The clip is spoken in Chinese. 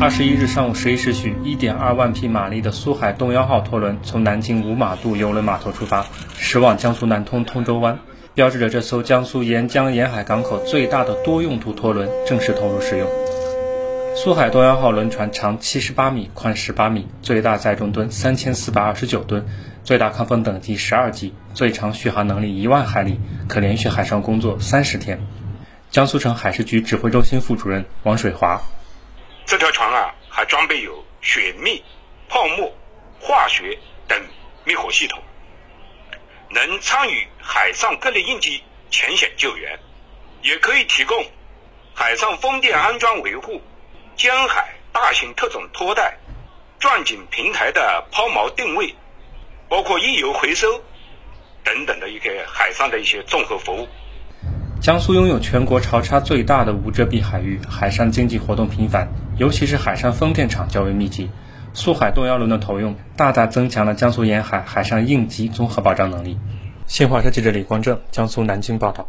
二十一日上午十一时许，一点二万匹马力的苏海东幺号拖轮从南京五马渡邮轮码头出发，驶往江苏南通通州湾，标志着这艘江苏沿江沿海港口最大的多用途拖轮正式投入使用。苏海东幺号轮船长七十八米，宽十八米，最大载重吨三千四百二十九吨，最大抗风等级十二级，最长续航能力一万海里，可连续海上工作三十天。江苏省海事局指挥中心副主任王水华。这条船啊，还装备有水密、泡沫、化学等灭火系统，能参与海上各类应急抢险救援，也可以提供海上风电安装维护、江海大型特种拖带、钻井平台的抛锚定位，包括溢油回收等等的一个海上的一些综合服务。江苏拥有全国潮差最大的无遮蔽海域，海上经济活动频繁，尤其是海上风电场较为密集。苏海动幺轮的投用，大大增强了江苏沿海海上应急综合保障能力。新华社记者李光正，江苏南京报道。